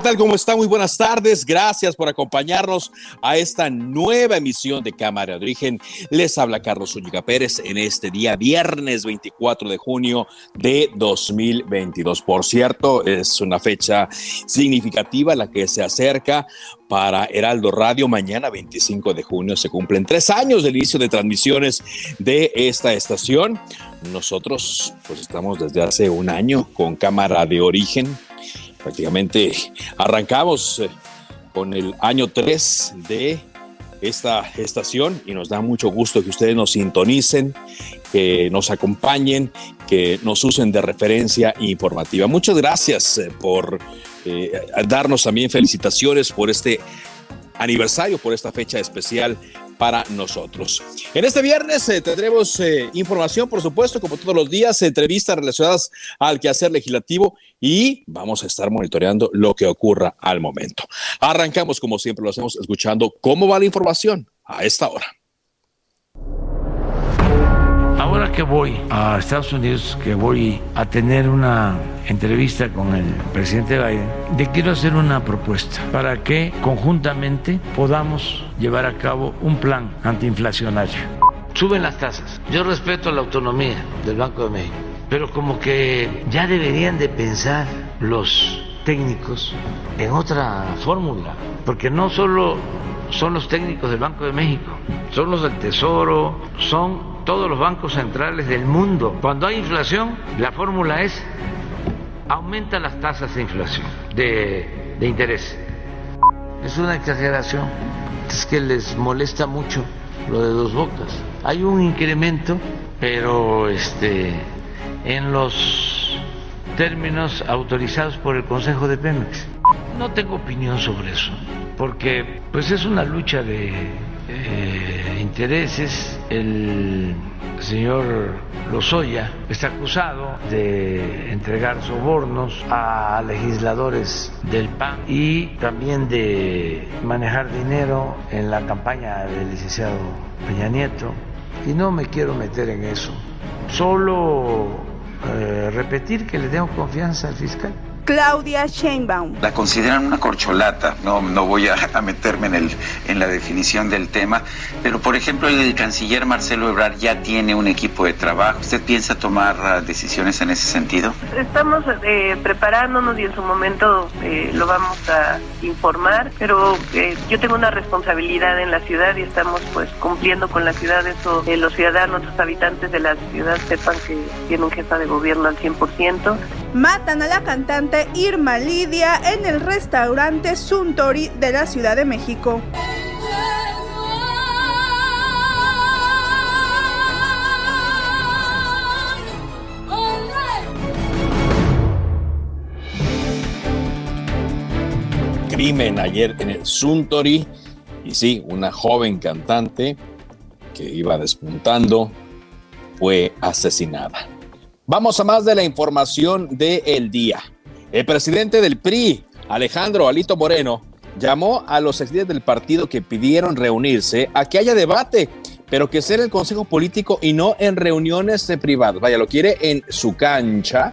Tal? ¿Cómo está? Muy buenas tardes. Gracias por acompañarnos a esta nueva emisión de Cámara de Origen. Les habla Carlos Zúñiga Pérez en este día, viernes 24 de junio de 2022. Por cierto, es una fecha significativa la que se acerca para Heraldo Radio. Mañana, 25 de junio, se cumplen tres años del inicio de transmisiones de esta estación. Nosotros, pues estamos desde hace un año con Cámara de Origen prácticamente arrancamos eh, con el año 3 de esta estación y nos da mucho gusto que ustedes nos sintonicen, que nos acompañen, que nos usen de referencia informativa. Muchas gracias eh, por eh, darnos también felicitaciones por este aniversario, por esta fecha especial para nosotros. En este viernes eh, tendremos eh, información, por supuesto, como todos los días, entrevistas relacionadas al quehacer legislativo y vamos a estar monitoreando lo que ocurra al momento. Arrancamos, como siempre lo hacemos, escuchando cómo va la información a esta hora. Ahora que voy a Estados Unidos, que voy a tener una entrevista con el presidente Biden, le quiero hacer una propuesta para que conjuntamente podamos llevar a cabo un plan antiinflacionario. Suben las tasas. Yo respeto la autonomía del Banco de México, pero como que ya deberían de pensar los técnicos en otra fórmula, porque no solo son los técnicos del Banco de México, son los del Tesoro, son todos los bancos centrales del mundo. Cuando hay inflación, la fórmula es aumenta las tasas de inflación, de, de interés. Es una exageración, es que les molesta mucho lo de dos bocas. Hay un incremento, pero este en los términos autorizados por el Consejo de Pemex. No tengo opinión sobre eso, porque pues es una lucha de eh, intereses. El señor Lozoya está acusado de entregar sobornos a legisladores del PAN y también de manejar dinero en la campaña del licenciado Peña Nieto. Y no me quiero meter en eso. Solo eh, repetir que le tengo confianza al fiscal. Claudia Sheinbaum. La consideran una corcholata, no, no voy a, a, meterme en, el, en la definición del tema, pero por ejemplo el canciller Marcelo Ebrard ya tiene un equipo de trabajo. ¿Usted piensa tomar uh, decisiones en ese sentido? Estamos eh, preparándonos y en su momento eh, lo vamos a informar, pero eh, yo tengo una responsabilidad en la ciudad y estamos pues cumpliendo con la ciudad, eso los ciudadanos, los habitantes de la ciudad sepan que tiene un jefa de gobierno al 100%. Matan a la cantante Irma Lidia en el restaurante Suntory de la Ciudad de México. Crimen ayer en el Suntory y sí, una joven cantante que iba despuntando fue asesinada. Vamos a más de la información del el día. El presidente del PRI, Alejandro Alito Moreno, llamó a los ex del partido que pidieron reunirse a que haya debate, pero que sea en el Consejo Político y no en reuniones privadas. Vaya, lo quiere en su cancha.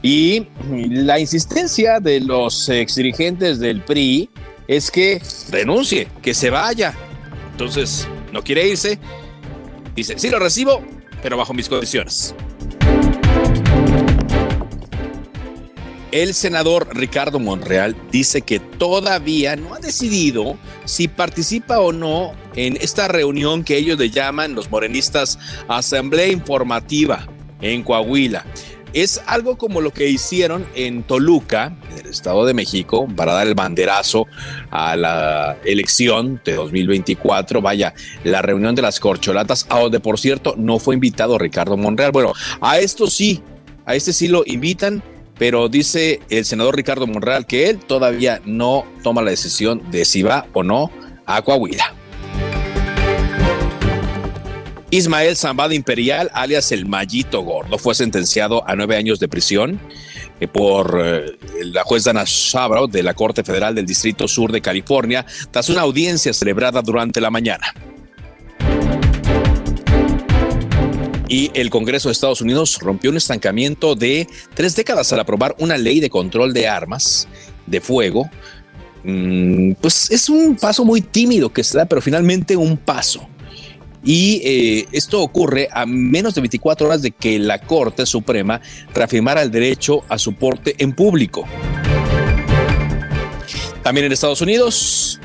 Y la insistencia de los ex dirigentes del PRI es que renuncie, que se vaya. Entonces, no quiere irse. Dice, sí lo recibo, pero bajo mis condiciones. El senador Ricardo Monreal dice que todavía no ha decidido si participa o no en esta reunión que ellos le llaman los morenistas Asamblea Informativa en Coahuila. Es algo como lo que hicieron en Toluca, en el Estado de México, para dar el banderazo a la elección de 2024. Vaya, la reunión de las corcholatas, a donde por cierto no fue invitado Ricardo Monreal. Bueno, a esto sí, a este sí lo invitan, pero dice el senador Ricardo Monreal que él todavía no toma la decisión de si va o no a Coahuila. Ismael Zambada Imperial, alias el Mallito Gordo, fue sentenciado a nueve años de prisión eh, por eh, la juez Dana Sabro de la Corte Federal del Distrito Sur de California tras una audiencia celebrada durante la mañana. Y el Congreso de Estados Unidos rompió un estancamiento de tres décadas al aprobar una ley de control de armas de fuego. Mm, pues es un paso muy tímido que se da, pero finalmente un paso. Y eh, esto ocurre a menos de 24 horas de que la Corte Suprema reafirmara el derecho a su porte en público. También en Estados Unidos,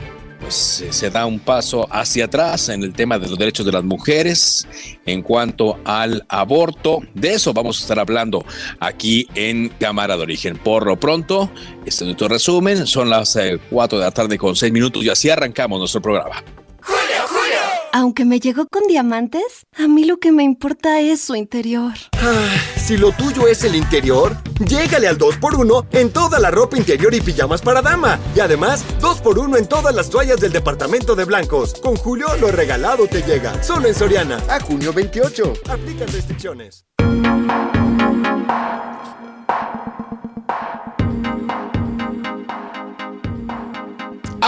pues, se da un paso hacia atrás en el tema de los derechos de las mujeres en cuanto al aborto. De eso vamos a estar hablando aquí en Cámara de Origen. Por lo pronto, este es nuestro resumen. Son las 4 eh, de la tarde con 6 minutos y así arrancamos nuestro programa. Aunque me llegó con diamantes, a mí lo que me importa es su interior. Ah, si lo tuyo es el interior, llégale al 2x1 en toda la ropa interior y pijamas para dama. Y además, 2x1 en todas las toallas del departamento de blancos. Con Julio, lo regalado te llega. Solo en Soriana. A junio 28. Aplican restricciones.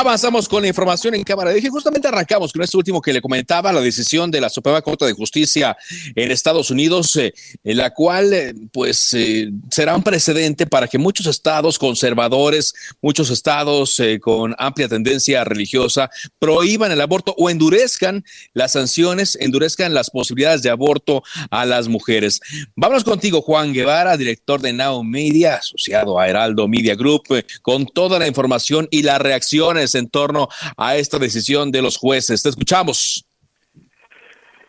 Avanzamos con la información en cámara. Dije, justamente arrancamos con este último que le comentaba, la decisión de la Suprema Corte de Justicia en Estados Unidos, eh, en la cual, eh, pues, eh, será un precedente para que muchos estados conservadores, muchos estados con amplia tendencia religiosa, prohíban el aborto o endurezcan las sanciones, endurezcan las posibilidades de aborto a las mujeres. Vámonos contigo, Juan Guevara, director de Now Media, asociado a Heraldo Media Group, con toda la información y las reacciones en torno a esta decisión de los jueces. Te escuchamos.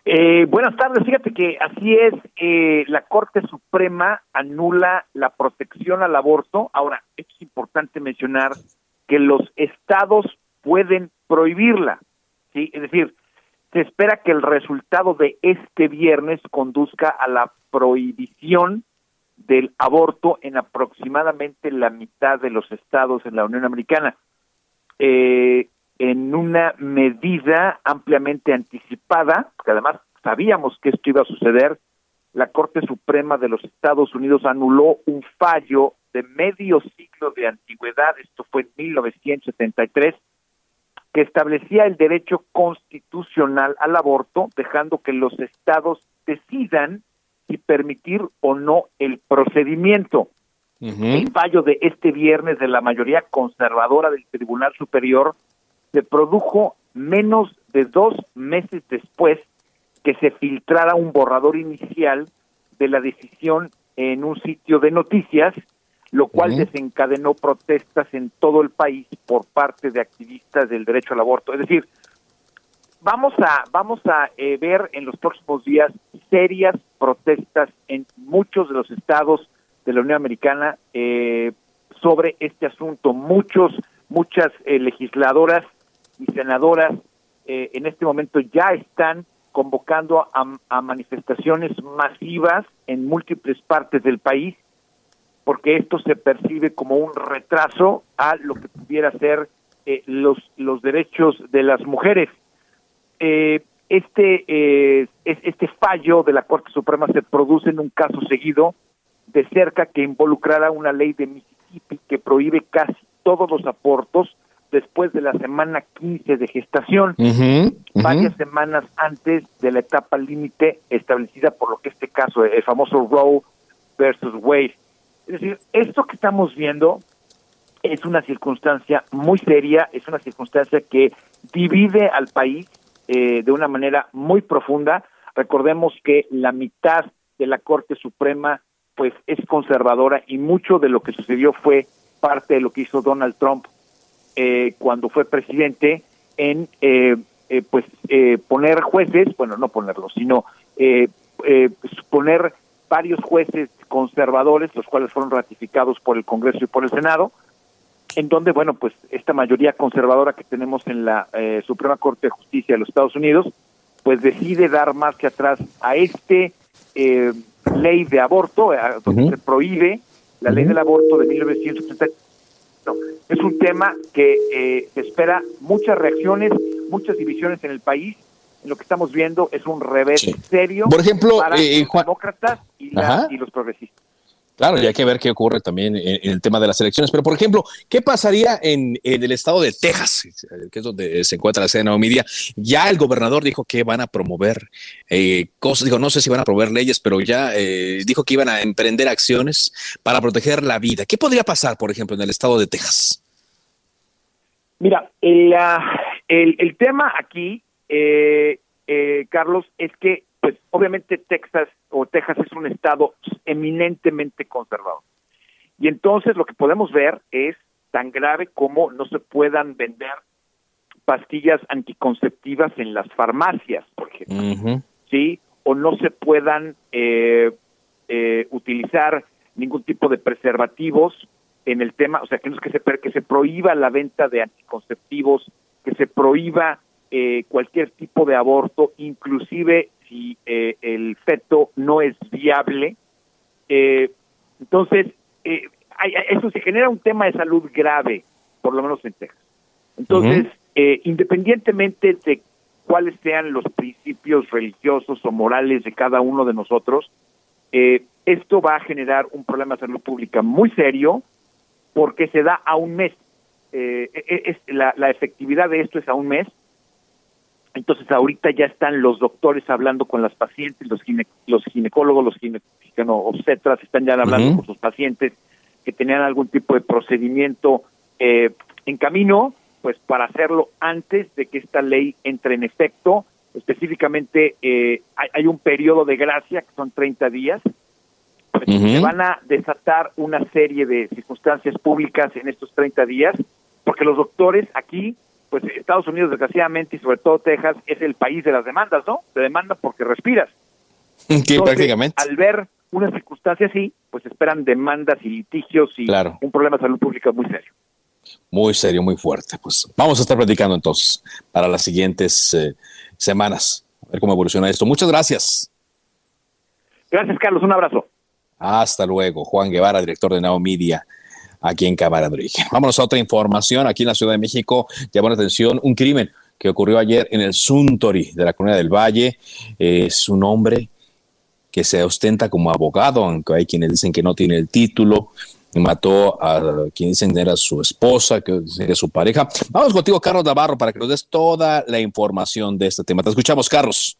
Eh, buenas tardes, fíjate que así es, eh, la Corte Suprema anula la protección al aborto. Ahora, es importante mencionar que los estados pueden prohibirla, ¿sí? Es decir, se espera que el resultado de este viernes conduzca a la prohibición del aborto en aproximadamente la mitad de los estados en la Unión Americana eh, en una medida ampliamente anticipada, porque además sabíamos que esto iba a suceder, la Corte Suprema de los Estados Unidos anuló un fallo de medio siglo de antigüedad, esto fue en 1973, que establecía el derecho constitucional al aborto, dejando que los estados decidan si permitir o no el procedimiento. El fallo de este viernes de la mayoría conservadora del Tribunal Superior se produjo menos de dos meses después que se filtrara un borrador inicial de la decisión en un sitio de noticias, lo cual desencadenó protestas en todo el país por parte de activistas del derecho al aborto. Es decir, vamos a vamos a eh, ver en los próximos días serias protestas en muchos de los estados de la Unión Americana eh, sobre este asunto. Muchos, muchas eh, legisladoras y senadoras eh, en este momento ya están convocando a, manifestaciones masivas en múltiples partes del país, porque esto se percibe como un retraso a lo que pudiera ser los, los derechos de las mujeres. este, este fallo de la Corte Suprema se produce en un caso seguido de cerca que involucrara una ley de Mississippi que prohíbe casi todos los abortos después de la semana 15 de gestación, varias semanas antes de la etapa límite establecida por lo que este caso, el famoso Roe versus Wade. Es decir, esto que estamos viendo es una circunstancia muy seria, es una circunstancia que divide al país eh, de una manera muy profunda. Recordemos que la mitad de la Corte Suprema pues es conservadora y mucho de lo que sucedió fue parte de lo que hizo Donald Trump eh, cuando fue presidente en eh, eh, pues eh, poner jueces, bueno, no ponerlos, sino eh, eh, poner varios jueces conservadores, los cuales fueron ratificados por el Congreso y por el Senado, en donde, bueno, pues esta mayoría conservadora que tenemos en la Suprema Corte de Justicia de los Estados Unidos, pues decide dar que atrás a este eh, ley de aborto, eh, donde se prohíbe la ley del aborto de 1970. No, es un tema que eh, espera muchas reacciones, muchas divisiones en el país. Lo que estamos viendo es un revés Sí. serio Por ejemplo, para eh, los Juan- demócratas y, la- y los progresistas. Claro, y hay que ver qué ocurre también en, en el tema de las elecciones. Pero, por ejemplo, ¿qué pasaría en, en el estado de Texas, que es donde se encuentra la sede de Naomidia? Ya el gobernador dijo que van a promover eh, cosas, digo, no sé si van a promover leyes, pero ya eh, dijo que iban a emprender acciones para proteger la vida. ¿Qué podría pasar, por ejemplo, en el estado de Texas? Mira, el, ah, el, el tema aquí, eh, Carlos, es que, pues, obviamente Texas o Texas es un estado eminentemente conservador. Y entonces lo que podemos ver es tan grave como no se puedan vender pastillas anticonceptivas en las farmacias, por ejemplo. ¿sí? O no se puedan eh, eh, utilizar ningún tipo de preservativos en el tema, o sea, que no es que se, que se prohíba la venta de anticonceptivos, que se prohíba eh, cualquier tipo de aborto, inclusive si eh, el feto no es viable. Eh, entonces, eh, hay- eso se genera un tema de salud grave, por lo menos en Texas. Entonces, eh, independientemente de cuáles sean los principios religiosos o morales de cada uno de nosotros, eh, esto va a generar un problema de salud pública muy serio porque se da a un mes. Eh, e- es, la, la efectividad de esto es a un mes. Entonces, ahorita ya están los doctores hablando con las pacientes, los, gine- los ginecólogos, los están ya hablando con sus pacientes que tenían algún tipo de procedimiento eh, en camino, pues para hacerlo antes de que esta ley entre en efecto. Específicamente, eh, hay, hay un periodo de gracia que son 30 días. Pues. Se van a desatar una serie de circunstancias públicas en estos 30 días, porque los doctores aquí, pues Estados Unidos, desgraciadamente, y sobre todo Texas, es el país de las demandas, ¿no? Te demandan porque respiras. Sí, Entonces, prácticamente. Al ver una circunstancia así, pues esperan demandas y litigios y Claro. un problema de salud pública muy serio. Muy serio, muy fuerte. Pues vamos a estar platicando entonces para las siguientes eh, semanas, a ver cómo evoluciona esto. Muchas gracias. Gracias, Carlos. Un abrazo. Hasta luego. Juan Guevara, director de Now Media, aquí en Cámara de. Vámonos a otra información. Aquí en la Ciudad de México llamó la atención un crimen que ocurrió ayer en el Suntory de la Comunidad del Valle. Es un hombre que se ostenta como abogado, aunque hay quienes dicen que no tiene el título. Mató a quien dicen era su esposa, que que es su pareja. Vamos contigo, Carlos Navarro, para que nos des toda la información de este tema. Te escuchamos, Carlos.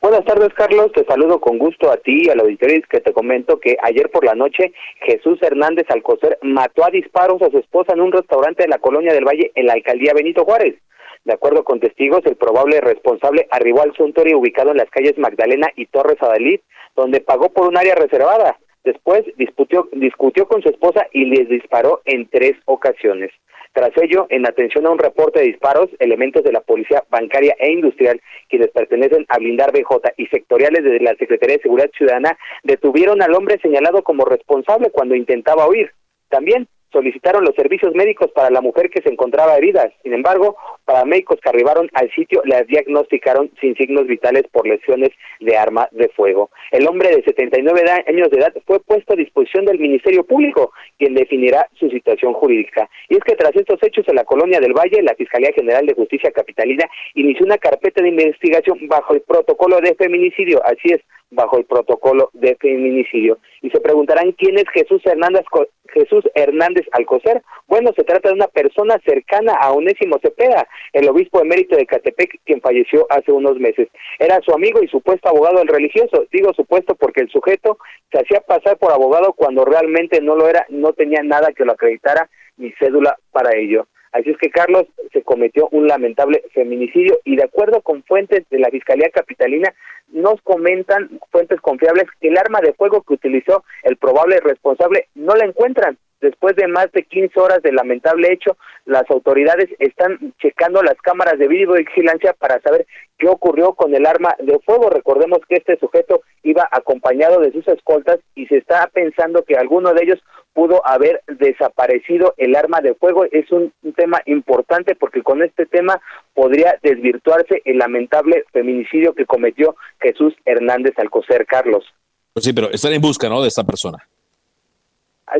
Buenas tardes, Carlos. Te saludo con gusto a ti y a la auditoría y que te comento que ayer por la noche Jesús Hernández Alcocer mató a disparos a su esposa en un restaurante de la Colonia del Valle en la alcaldía Benito Juárez. De acuerdo con testigos, el probable responsable arribó al Suntory ubicado en las calles Magdalena y Torres Adalid, donde pagó por un área reservada. Después disputió, discutió con su esposa y les disparó en tres ocasiones. Tras ello, en atención a un reporte de disparos, elementos de la Policía Bancaria e Industrial, quienes pertenecen a Blindar BJ y sectoriales de la Secretaría de Seguridad Ciudadana, detuvieron al hombre señalado como responsable cuando intentaba huir. También solicitaron los servicios médicos para la mujer que se encontraba herida. Sin embargo, paramédicos que arribaron al sitio la diagnosticaron sin signos vitales por lesiones de arma de fuego. El hombre de 79 da- años de edad fue puesto a disposición del Ministerio Público, quien definirá su situación jurídica. Y es que tras estos hechos en la Colonia del Valle, la Fiscalía General de Justicia Capitalina inició una carpeta de investigación bajo el protocolo de feminicidio. Así es, bajo el protocolo de feminicidio. Y se preguntarán quién es Jesús Hernández Jesús Hernández Alcocer. Bueno, se trata de una persona cercana a Onésimo Cepeda, el obispo emérito de Catepec, quien falleció hace unos meses. Era su amigo y supuesto abogado del religioso. Digo supuesto porque el sujeto se hacía pasar por abogado cuando realmente no lo era, no tenía nada que lo acreditara ni cédula para ello. Así es que, Carlos, se cometió un lamentable feminicidio y de acuerdo con fuentes de la Fiscalía Capitalina, nos comentan fuentes confiables que el arma de fuego que utilizó el probable responsable no la encuentran. Después de más de 15 horas del lamentable hecho, las autoridades están checando las cámaras de videovigilancia para saber qué ocurrió con el arma de fuego. Recordemos que este sujeto iba acompañado de sus escoltas y se está pensando que alguno de ellos pudo haber desaparecido el arma de fuego. Es un, tema importante porque con este tema podría desvirtuarse el lamentable feminicidio que cometió Jesús Hernández Alcocer, Carlos. Pues sí, pero están en busca, ¿no? De esta persona.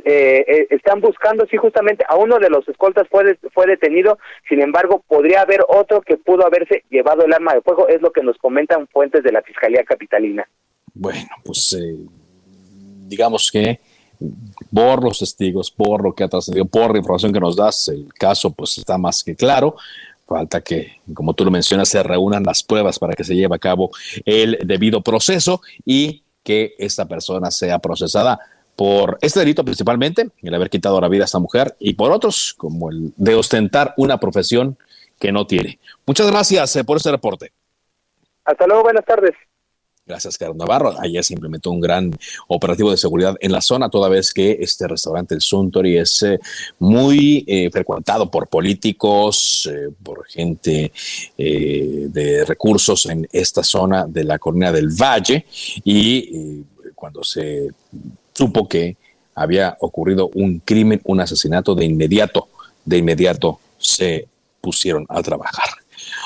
Eh, eh, están buscando, sí, justamente a uno de los escoltas fue, fue detenido, sin embargo, podría haber otro que pudo haberse llevado el arma de fuego, es lo que nos comentan fuentes de la Fiscalía Capitalina. Bueno, pues eh, digamos que por los testigos, por lo que ha trascendido, por la información que nos das, el caso pues está más que claro. Falta que, como tú lo mencionas, se reúnan las pruebas para que se lleve a cabo el debido proceso y que esta persona sea procesada por este delito principalmente, el haber quitado la vida a esta mujer, y por otros, como el de ostentar una profesión que no tiene. Muchas gracias eh, por este reporte. Hasta luego, buenas tardes. Gracias, Carlos Navarro. Ayer se implementó un gran operativo de seguridad en la zona, toda vez que este restaurante, el Suntory, es eh, muy eh, frecuentado por políticos, por gente de recursos en esta zona de la Corona del Valle. Y cuando se supo que había ocurrido un crimen, un asesinato, de inmediato, de inmediato se pusieron a trabajar.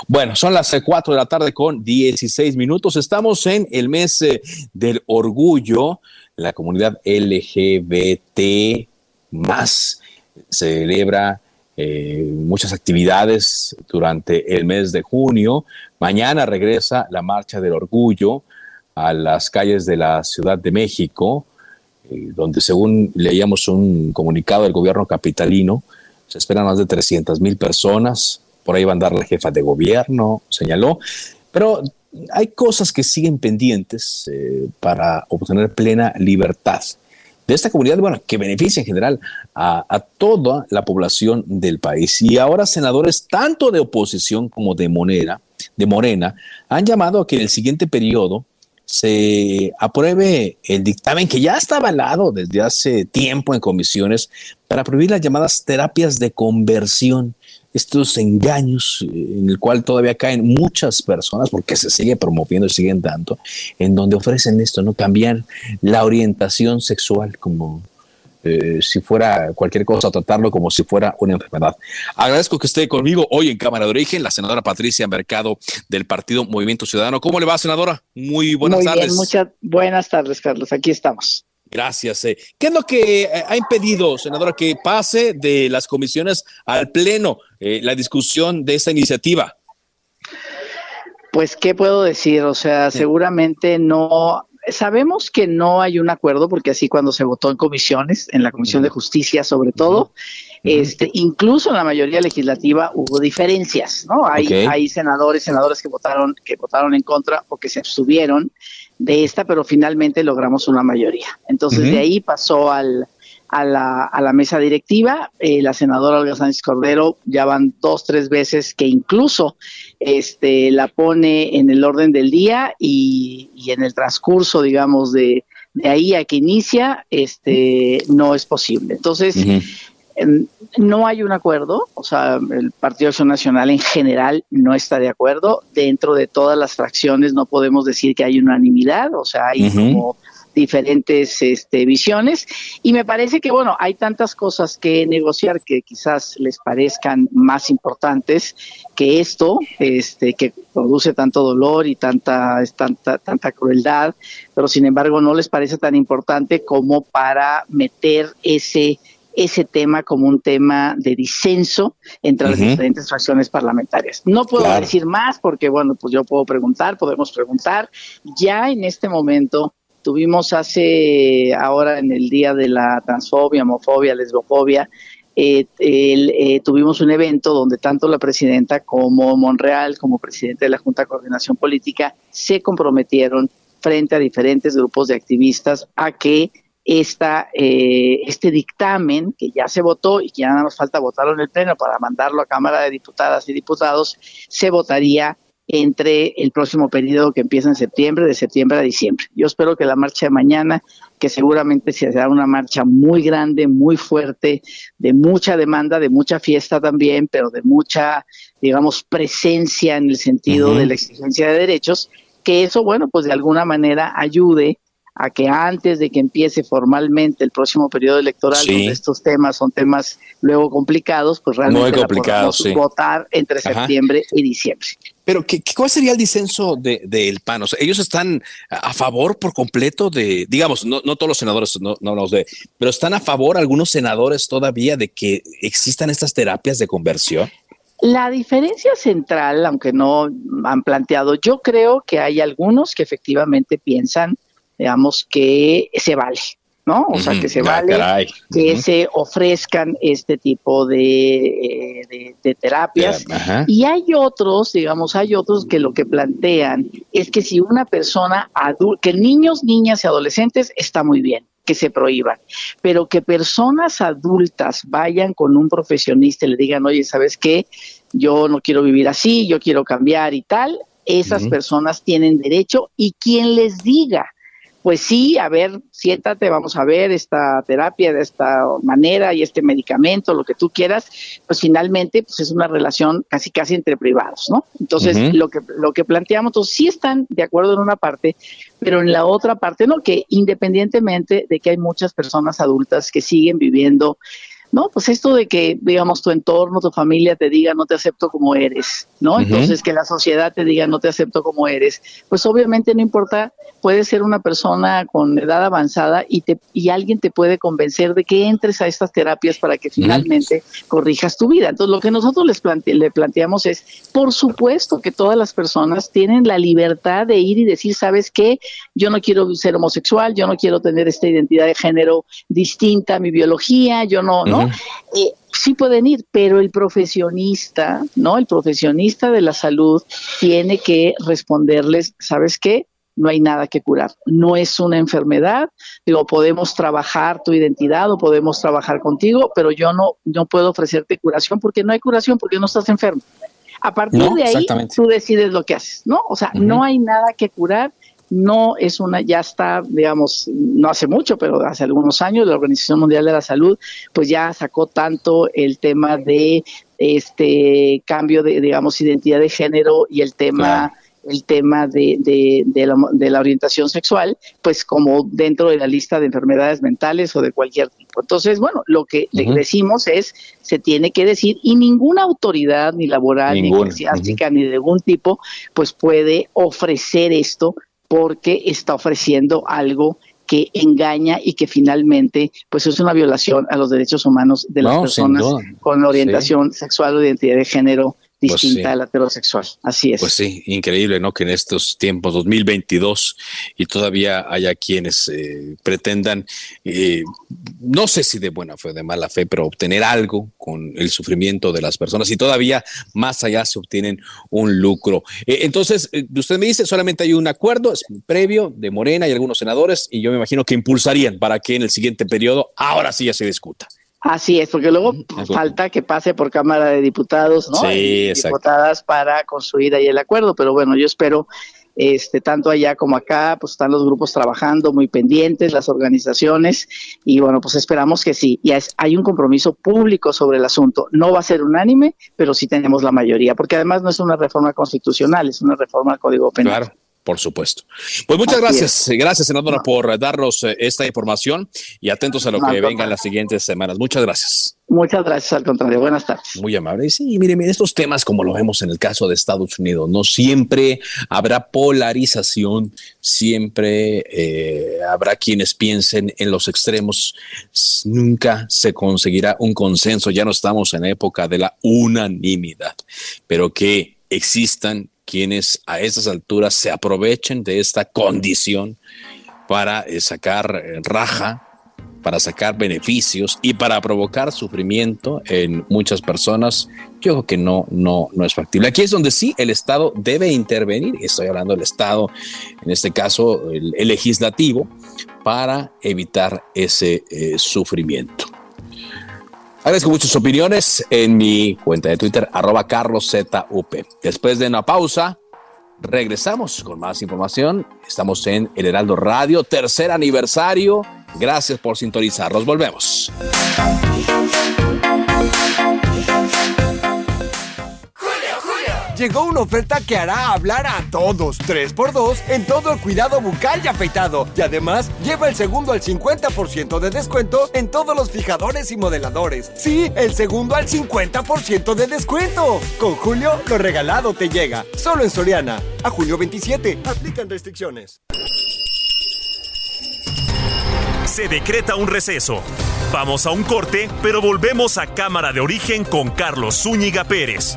Bueno, son las 4 de la tarde con 16 minutos. Estamos en el mes eh, del orgullo. La comunidad LGBT más celebra eh, muchas actividades durante el mes de junio. Mañana regresa la Marcha del Orgullo a las calles de la Ciudad de México. Eh, donde según leíamos un comunicado del gobierno capitalino, se esperan más de 300 mil personas, por ahí va a andar la jefa de gobierno, señaló, pero hay cosas que siguen pendientes eh, para obtener plena libertad de esta comunidad, bueno, que beneficia en general a, a, toda la población del país. Y ahora senadores tanto de oposición como de Monera, de Morena, han llamado a que en el siguiente periodo se apruebe el dictamen que ya está avalado desde hace tiempo en comisiones para prohibir las llamadas terapias de conversión, estos engaños eh, en el cual todavía caen muchas personas porque se sigue promoviendo y siguen dando, en donde ofrecen esto, ¿no? Cambiar la orientación sexual como eh, si fuera cualquier cosa, tratarlo como si fuera una enfermedad. Agradezco que esté conmigo hoy en Cámara de Origen, la senadora Patricia Mercado del Partido Movimiento Ciudadano. ¿Cómo le va, senadora? Muy buenas Muy tardes. Bien, muchas buenas tardes, Carlos. Aquí estamos. Gracias. Eh. ¿Qué es lo que eh, ha impedido, senadora, que pase de las comisiones al Pleno la discusión de esta iniciativa? Pues, ¿qué puedo decir? O sea, seguramente no sabemos que no hay un acuerdo, porque así cuando se votó en comisiones, en la Comisión de Justicia sobre todo, este, incluso en la mayoría legislativa hubo diferencias, ¿no? Hay, hay senadores, senadores que votaron, que votaron en contra o que se abstuvieron de esta, pero finalmente logramos una mayoría. Entonces de ahí pasó al, a la, a la mesa directiva. Eh, la senadora Olga Sánchez Cordero ya van dos, tres veces que incluso este, la pone en el orden del día y, en el transcurso, digamos, de, de, ahí a que inicia, este, no es posible. Entonces, em, no hay un acuerdo, o sea, el Partido Acción Nacional en general no está de acuerdo. Dentro de todas las fracciones no podemos decir que hay unanimidad, o sea, hay como diferentes este, visiones y me parece que bueno hay tantas cosas que negociar que quizás les parezcan más importantes que esto este que produce tanto dolor y tanta tanta tanta crueldad pero sin embargo no les parece tan importante como para meter ese ese tema como un tema de disenso entre las diferentes fracciones parlamentarias. No puedo decir más porque, bueno, pues yo puedo preguntar, podemos preguntar. Ya en este momento Tuvimos hace, ahora en el día de la transfobia, homofobia, lesbofobia, eh, eh, tuvimos un evento donde tanto la presidenta como Monreal, como presidente de la Junta de Coordinación Política, se comprometieron frente a diferentes grupos de activistas a que esta, eh, este dictamen, que ya se votó y que ya nada más falta votarlo en el Pleno para mandarlo a Cámara de Diputadas y Diputados, se votaría entre el próximo periodo que empieza en septiembre, de septiembre a diciembre. Yo espero que la marcha de mañana, que seguramente será una marcha muy grande, muy fuerte, de mucha demanda, de mucha fiesta también, pero de mucha, digamos, presencia en el sentido de la exigencia de derechos, que eso, bueno, pues de alguna manera ayude a que antes de que empiece formalmente el próximo periodo electoral, donde estos temas son temas luego complicados, pues realmente Muy votar entre septiembre y diciembre. Pero, ¿qué, ¿cuál sería el disenso del de, PAN? O sea, ellos están a favor por completo de, digamos, no, no todos los senadores, no, no los de, pero están a favor algunos senadores todavía de que existan estas terapias de conversión. La diferencia central, aunque no han planteado, yo creo que hay algunos que efectivamente piensan digamos, que se vale, ¿no? O sea, que se vale que se ofrezcan este tipo de, eh, terapias. Y hay otros, digamos, hay otros que lo que plantean es que si una persona adulta, que niños, niñas y adolescentes está muy bien que se prohíban, pero que personas adultas vayan con un profesionista y le digan, oye, ¿sabes qué? Yo no quiero vivir así, yo quiero cambiar y tal, esas personas tienen derecho y quien les diga pues sí, a ver, siéntate, vamos a ver esta terapia de esta manera y este medicamento, lo que tú quieras, pues finalmente pues es una relación casi casi entre privados, ¿no? Entonces, lo que lo que planteamos, entonces sí están de acuerdo en una parte, pero en la otra parte no, que independientemente de que hay muchas personas adultas que siguen viviendo no, pues esto de que, digamos, tu entorno, tu familia te diga no te acepto como eres, ¿no? Entonces que la sociedad te diga no te acepto como eres, pues obviamente no importa, puede ser una persona con edad avanzada y, te, y alguien te puede convencer de que entres a estas terapias para que finalmente corrijas tu vida. Entonces lo que nosotros les le planteamos es, por supuesto que todas las personas tienen la libertad de ir y decir, ¿sabes qué? Yo no quiero ser homosexual, yo no quiero tener esta identidad de género distinta a mi biología, yo no, ¿no? Eh, sí pueden ir, pero el profesionista, ¿no? El profesionista de la salud tiene que responderles, ¿sabes qué? No hay nada que curar. No es una enfermedad. Digo, podemos trabajar tu identidad o podemos trabajar contigo, pero yo no, no puedo ofrecerte curación porque no hay curación porque no estás enfermo. A partir de ahí, tú decides lo que haces, ¿no? O sea, no hay nada que curar no es una, ya está, digamos, no hace mucho, pero hace algunos años la Organización Mundial de la Salud, pues ya sacó tanto el tema de este cambio de, digamos, identidad de género y el tema el tema de, de, la, orientación sexual, pues como dentro de la lista de enfermedades mentales o de cualquier tipo. Entonces, bueno, lo que le decimos es, se tiene que decir, y ninguna autoridad, ni laboral, ni eclesiástica, ni de ningún tipo, pues puede ofrecer esto porque está ofreciendo algo que engaña y que finalmente pues es una violación a los derechos humanos de las personas con orientación sexual o identidad de género pues distinta al heterosexual. Así es. Pues sí, increíble, ¿no? Que en estos tiempos 2022 y todavía haya quienes eh, pretendan, eh, no sé si de buena fe o de mala fe, pero obtener algo con el sufrimiento de las personas y todavía más allá se obtienen un lucro. Eh, entonces, usted me dice, solamente hay un acuerdo previo de Morena y algunos senadores y yo me imagino que impulsarían para que en el siguiente periodo ahora sí ya se discuta. Así es, porque luego falta que pase por Cámara de Diputados, ¿no? Sí, diputadas para construir ahí el acuerdo, pero bueno, yo espero este tanto allá como acá, pues están los grupos trabajando muy pendientes, las organizaciones y bueno, pues esperamos que sí. Y hay un compromiso público sobre el asunto. No va a ser unánime, pero sí tenemos la mayoría, porque además no es una reforma constitucional, es una reforma al Código Penal. Claro. Por supuesto. Pues muchas gracias. Gracias, senadora, por darnos eh, esta información y atentos a lo que venga en las siguientes semanas. Muchas gracias. Muchas gracias, al contrario. Buenas tardes. Muy amable. Sí, mire, estos temas, como lo vemos en el caso de Estados Unidos, no siempre habrá polarización, siempre eh, habrá quienes piensen en los extremos. Nunca se conseguirá un consenso. Ya no estamos en época de la unanimidad, pero que existan quienes a estas alturas se aprovechen de esta condición para eh, sacar eh, raja, para sacar beneficios y para provocar sufrimiento en muchas personas, yo creo que no, no, no es factible. Aquí es donde sí el Estado debe intervenir, estoy hablando del Estado, en este caso el, legislativo, para evitar ese eh, sufrimiento. Agradezco muchas opiniones en mi cuenta de Twitter, arroba carloszup. Después de una pausa, Regresamos con más información. Estamos en El Heraldo Radio, tercer aniversario. Gracias por sintonizarnos. Volvemos. Llegó una oferta que hará hablar a todos. 3x2 en todo el cuidado bucal y afeitado. Y además, lleva el segundo al 50% de descuento en todos los fijadores y modeladores. Sí, el segundo al 50% de descuento. Con Julio, lo regalado te llega. Solo en Soriana. A julio 27. Aplican restricciones. Se decreta un receso. Vamos a un corte, pero volvemos a Cámara de Origen con Carlos Zúñiga Pérez.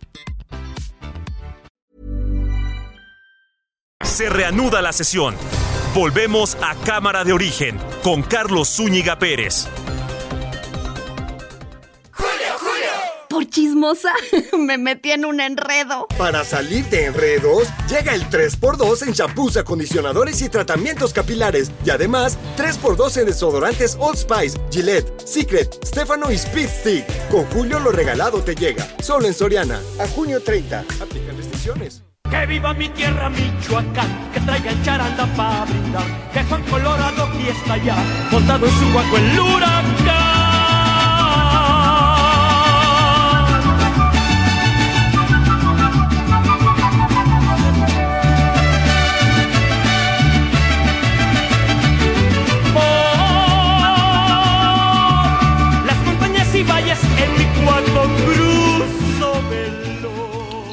Se reanuda la sesión. Volvemos a Cámara de Origen con Carlos Zúñiga Pérez. Por chismosa, me metí en un enredo. Para salir de enredos, llega el 3x2 en shampoos, acondicionadores y tratamientos capilares. Y además, 3x2 en desodorantes Old Spice, Gillette, Secret, Stefano y Speed Stick. Con Julio lo regalado te llega. Solo en Soriana. A junio 30. Aplican restricciones. Que viva mi tierra Michoacán, que traiga el charanda para brindar, que Juan Colorado aquí está ya, montado en su guaco el huracán.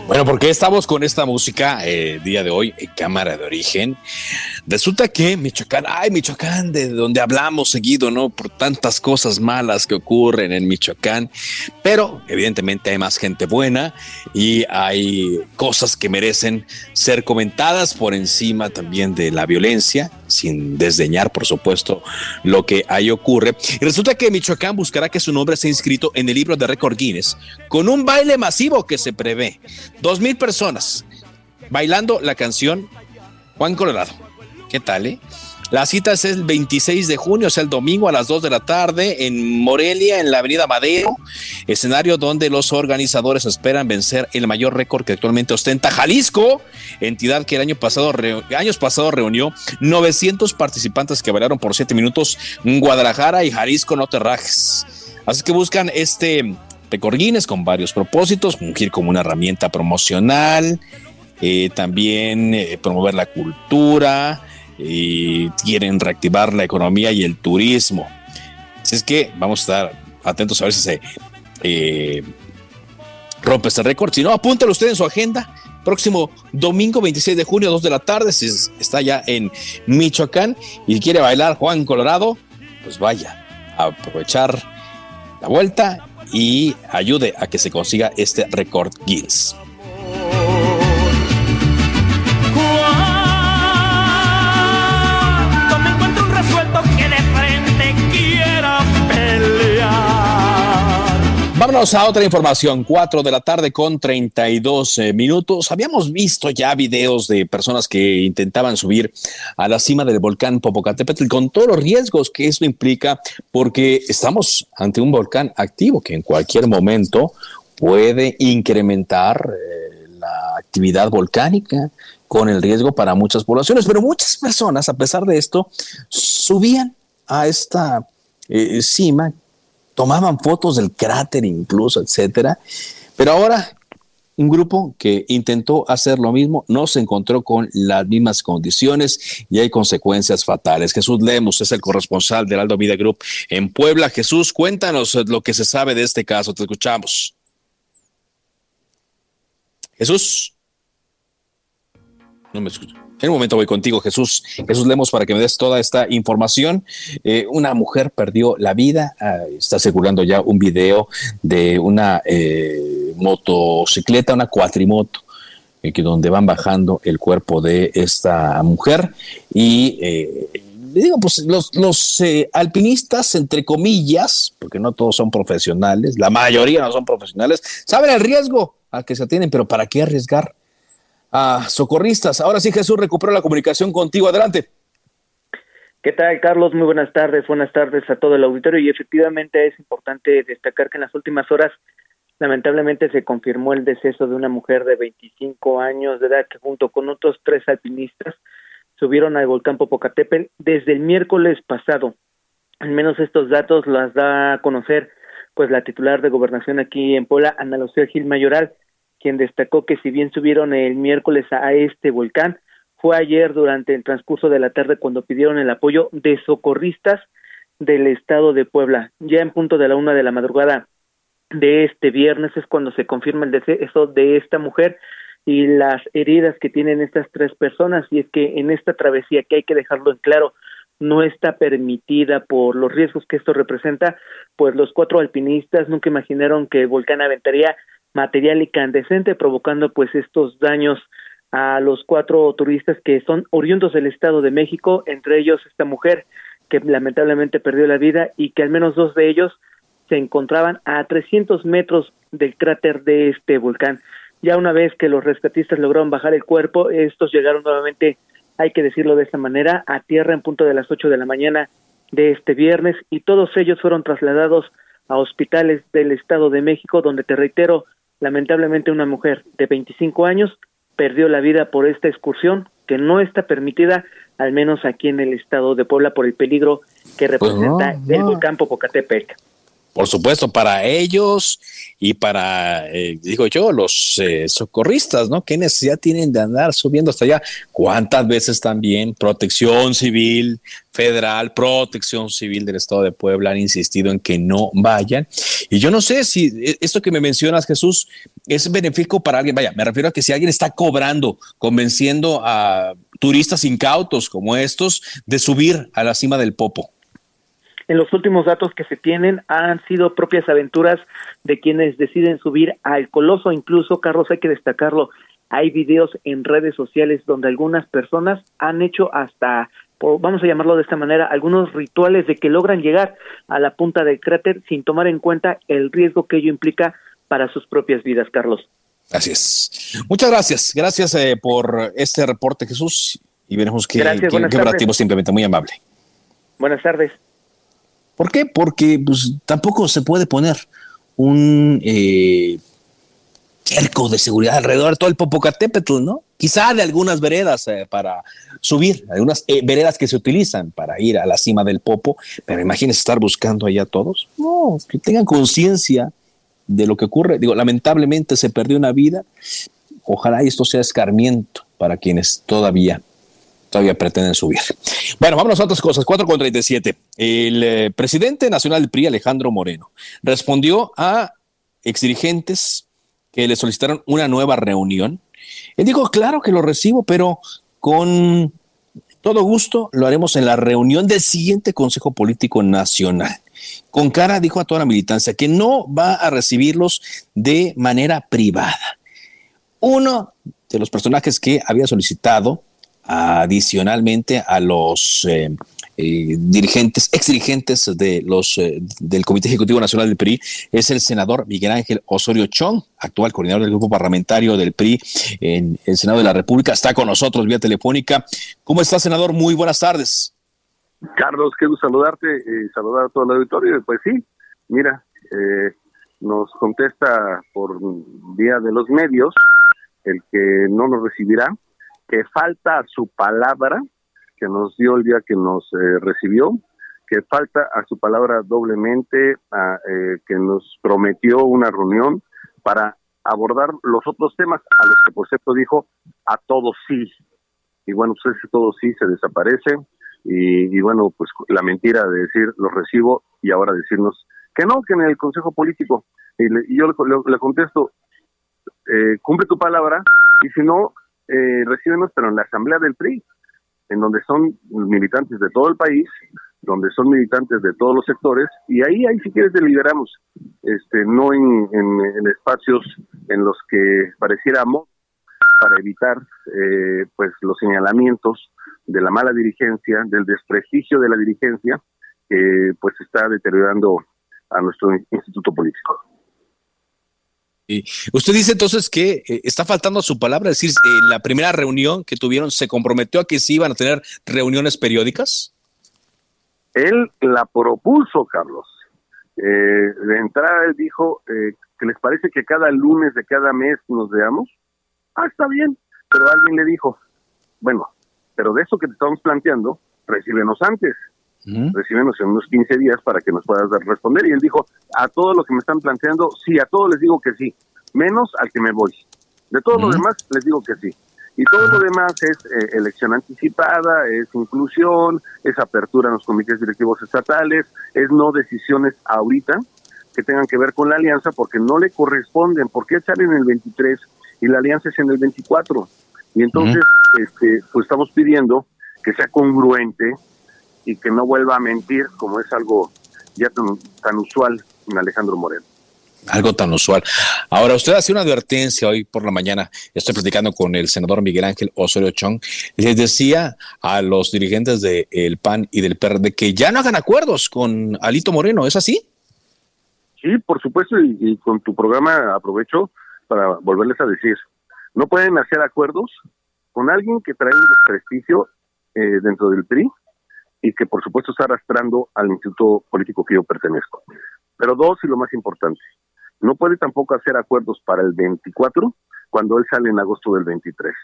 Bueno, ¿por qué estamos con esta música eh, día de hoy en Cámara de Origen? Resulta que Michoacán, ay, Michoacán, de donde hablamos seguido, ¿no? Por tantas cosas malas que ocurren en Michoacán, pero evidentemente hay más gente buena y hay cosas que merecen ser comentadas por encima también de la violencia, sin desdeñar, por supuesto, lo que ahí ocurre. Y resulta que Michoacán buscará que su nombre sea inscrito en el libro de récord Guinness con un baile masivo que se prevé. Dos mil personas bailando la canción Juan Colorado. ¿Qué tal, eh? La cita es el 26 de junio, o sea, el domingo a las 2 de la tarde en Morelia, en la Avenida Madero, escenario donde los organizadores esperan vencer el mayor récord que actualmente ostenta Jalisco, entidad que el año pasado, años pasados reunió 900 participantes que bailaron por 7 minutos en Guadalajara y Jalisco, no te rajes. Así que buscan este récord Guinness con varios propósitos, fungir como una herramienta promocional, eh, también eh, promover la cultura, y quieren reactivar la economía y el turismo. Así es que vamos a estar atentos a ver si se eh, rompe este récord. Si no, apúntalo usted en su agenda. Próximo domingo 26 de junio, 2 de la tarde, si es- está ya en Michoacán y quiere bailar Juan Colorado, pues vaya a aprovechar la vuelta y ayude a que se consiga este récord Guinness. Vámonos a otra información, 4 de la tarde con 32 eh, minutos. Habíamos visto ya videos de personas que intentaban subir a la cima del volcán Popocatépetl con todos los riesgos que eso implica, porque estamos ante un volcán activo que en cualquier momento puede incrementar eh, la actividad volcánica con el riesgo para muchas poblaciones, pero muchas personas, a pesar de esto, subían a esta eh, cima tomaban fotos del cráter incluso, etcétera. Pero ahora un grupo que intentó hacer lo mismo no se encontró con las mismas condiciones y hay consecuencias fatales. Jesús Lemos es el corresponsal del Aldo Vida Group en Puebla. Jesús, cuéntanos lo que se sabe de este caso. Te escuchamos. Jesús. No me escucho. En un momento voy contigo, Jesús. Jesús Lemos, para que me des toda esta información. Eh, una mujer perdió la vida. Ah, está circulando ya un video de una eh, motocicleta, una cuatrimoto, eh, que donde van bajando el cuerpo de esta mujer. Y digo, pues los, alpinistas, entre comillas, porque no todos son profesionales, la mayoría no son profesionales, saben el riesgo a que se tienen, pero ¿para qué arriesgar? A socorristas. Ahora sí, Jesús, recupero la comunicación contigo. Adelante. ¿Qué tal, Carlos? Muy buenas tardes. Buenas tardes a todo el auditorio. Y efectivamente es importante destacar que en las últimas horas, lamentablemente, se confirmó el deceso de una mujer de 25 años de edad que junto con otros tres alpinistas subieron al volcán Popocatépetl desde el miércoles pasado. Al menos estos datos las da a conocer pues la titular de gobernación aquí en Puebla, Ana Lucía Gil Mayoral, quien destacó que si bien subieron el miércoles a este volcán, fue ayer durante el transcurso de la tarde cuando pidieron el apoyo de socorristas del estado de Puebla. Ya en punto de la una de la madrugada de este viernes es cuando se confirma el deceso de esta mujer y las heridas que tienen estas tres personas y es que en esta travesía que hay que dejarlo en claro no está permitida por los riesgos que esto representa, pues los cuatro alpinistas nunca imaginaron que el volcán aventaría material incandescente, provocando pues estos daños a los cuatro turistas que son oriundos del Estado de México, entre ellos esta mujer que lamentablemente perdió la vida y que al menos dos de ellos se encontraban a 300 metros del cráter de este volcán. Ya una vez que los rescatistas lograron bajar el cuerpo, estos llegaron nuevamente, hay que decirlo de esta manera, a tierra en punto de las 8 de la mañana de este viernes y todos ellos fueron trasladados a hospitales del Estado de México, donde te reitero, lamentablemente una mujer de 25 años perdió la vida por esta excursión que no está permitida, al menos aquí en el estado de Puebla, por el peligro que pues representa el volcán Popocatépetl. Por supuesto, para ellos y para, eh, digo yo, los eh, socorristas, ¿no? ¿Qué necesidad tienen de andar subiendo hasta allá? ¿Cuántas veces también protección civil federal, protección civil del Estado de Puebla han insistido en que no vayan? Y yo no sé si e, esto que me mencionas, Jesús, es benéfico para alguien. Vaya, me refiero a que si alguien está cobrando, convenciendo a turistas incautos como estos de subir a la cima del Popo en los últimos datos que se tienen han sido propias aventuras de quienes deciden subir al coloso. Incluso, Carlos, hay que destacarlo, hay videos en redes sociales donde algunas personas han hecho hasta vamos a llamarlo de esta manera, algunos rituales de que logran llegar a la punta del cráter sin tomar en cuenta el riesgo que ello implica para sus propias vidas, Carlos. Así es. Muchas gracias. Gracias eh, por este reporte, Jesús. Y veremos qué, qué, simplemente. Muy amable. Buenas tardes. ¿Por qué? Porque pues, tampoco se puede poner un eh, cerco de seguridad alrededor de todo el Popocatépetl, ¿no? Quizá de algunas veredas eh, para subir, algunas eh, veredas que se utilizan para ir a la cima del Popo, pero imagínense estar buscando allá todos. No, que tengan conciencia de lo que ocurre. Digo, lamentablemente se perdió una vida. Ojalá esto sea escarmiento para quienes todavía todavía pretenden subir. Bueno, vámonos a otras cosas. 4 con 37. El eh, presidente nacional del PRI, Alejandro Moreno, respondió a exdirigentes que le solicitaron una nueva reunión. Él dijo, claro que lo recibo, pero con todo gusto lo haremos en la reunión del siguiente Consejo Político Nacional. Con cara dijo a toda la militancia que no va a recibirlos de manera privada. Uno de los personajes que había solicitado adicionalmente a los eh, eh, dirigentes, ex dirigentes de los, eh, del Comité Ejecutivo Nacional del PRI, es el senador Miguel Ángel Osorio Chong, actual coordinador del grupo parlamentario del PRI en el Senado de la República. Está con nosotros vía telefónica. ¿Cómo está, senador? Muy buenas tardes. Carlos, quiero saludarte y saludar a todo el auditorio. Pues sí, mira, nos contesta por vía de los medios el que no nos recibirá que falta a su palabra que nos dio el día que nos eh, recibió, que falta a su palabra doblemente, eh, que nos prometió una reunión para abordar los otros temas a los que por cierto dijo a todos sí. Y bueno, pues ese todo sí se desaparece y, bueno, pues la mentira de decir los recibo y ahora decirnos que no, que en el Consejo Político. Y, yo le, contesto, eh, cumple tu palabra y si no, eh, recíbenos, pero en la asamblea del PRI, en donde son militantes de todo el país, donde son militantes de todos los sectores, y ahí, ahí si quieres deliberamos, este, no en, espacios en los que pareciéramos para evitar eh, pues los señalamientos de la mala dirigencia, del desprestigio de la dirigencia, que pues está deteriorando a nuestro instituto político. Usted dice entonces que eh, está faltando a su palabra, es decir, eh, la primera reunión que tuvieron se comprometió a que sí iban a tener reuniones periódicas. Él la propuso, Carlos. Eh, de entrada él dijo que les parece que cada lunes de cada mes nos veamos. Ah, está bien, pero alguien le dijo, bueno, pero de eso que te estamos planteando, recíbenos antes. Recíbenos en unos 15 días para que nos puedas responder. Y él dijo, a todo lo que me están planteando, sí, a todo les digo que sí, menos al que me voy. De todo lo demás les digo que sí. Y todo lo demás es eh, elección anticipada, es inclusión, es apertura en los comités directivos estatales, es no decisiones ahorita que tengan que ver con la alianza porque no le corresponden. ¿Por qué salen en el 23 y la alianza es en el 24? Y entonces, este, pues estamos pidiendo que sea congruente y que no vuelva a mentir como es algo ya tan, usual en Alejandro Moreno algo tan usual. Ahora, usted hace una advertencia hoy por la mañana. Estoy platicando con el senador Miguel Ángel Osorio Chong. Les decía a los dirigentes del PAN y del PRD que ya no hagan acuerdos con Alito Moreno. ¿Es así? Sí, por supuesto. Y, y con tu programa aprovecho para volverles a decir: no pueden hacer acuerdos con alguien que trae un desprestigio eh, dentro del PRI y que por supuesto está arrastrando al instituto político que yo pertenezco. Pero dos, y lo más importante, no puede tampoco hacer acuerdos para el 24 cuando él sale en agosto del 23.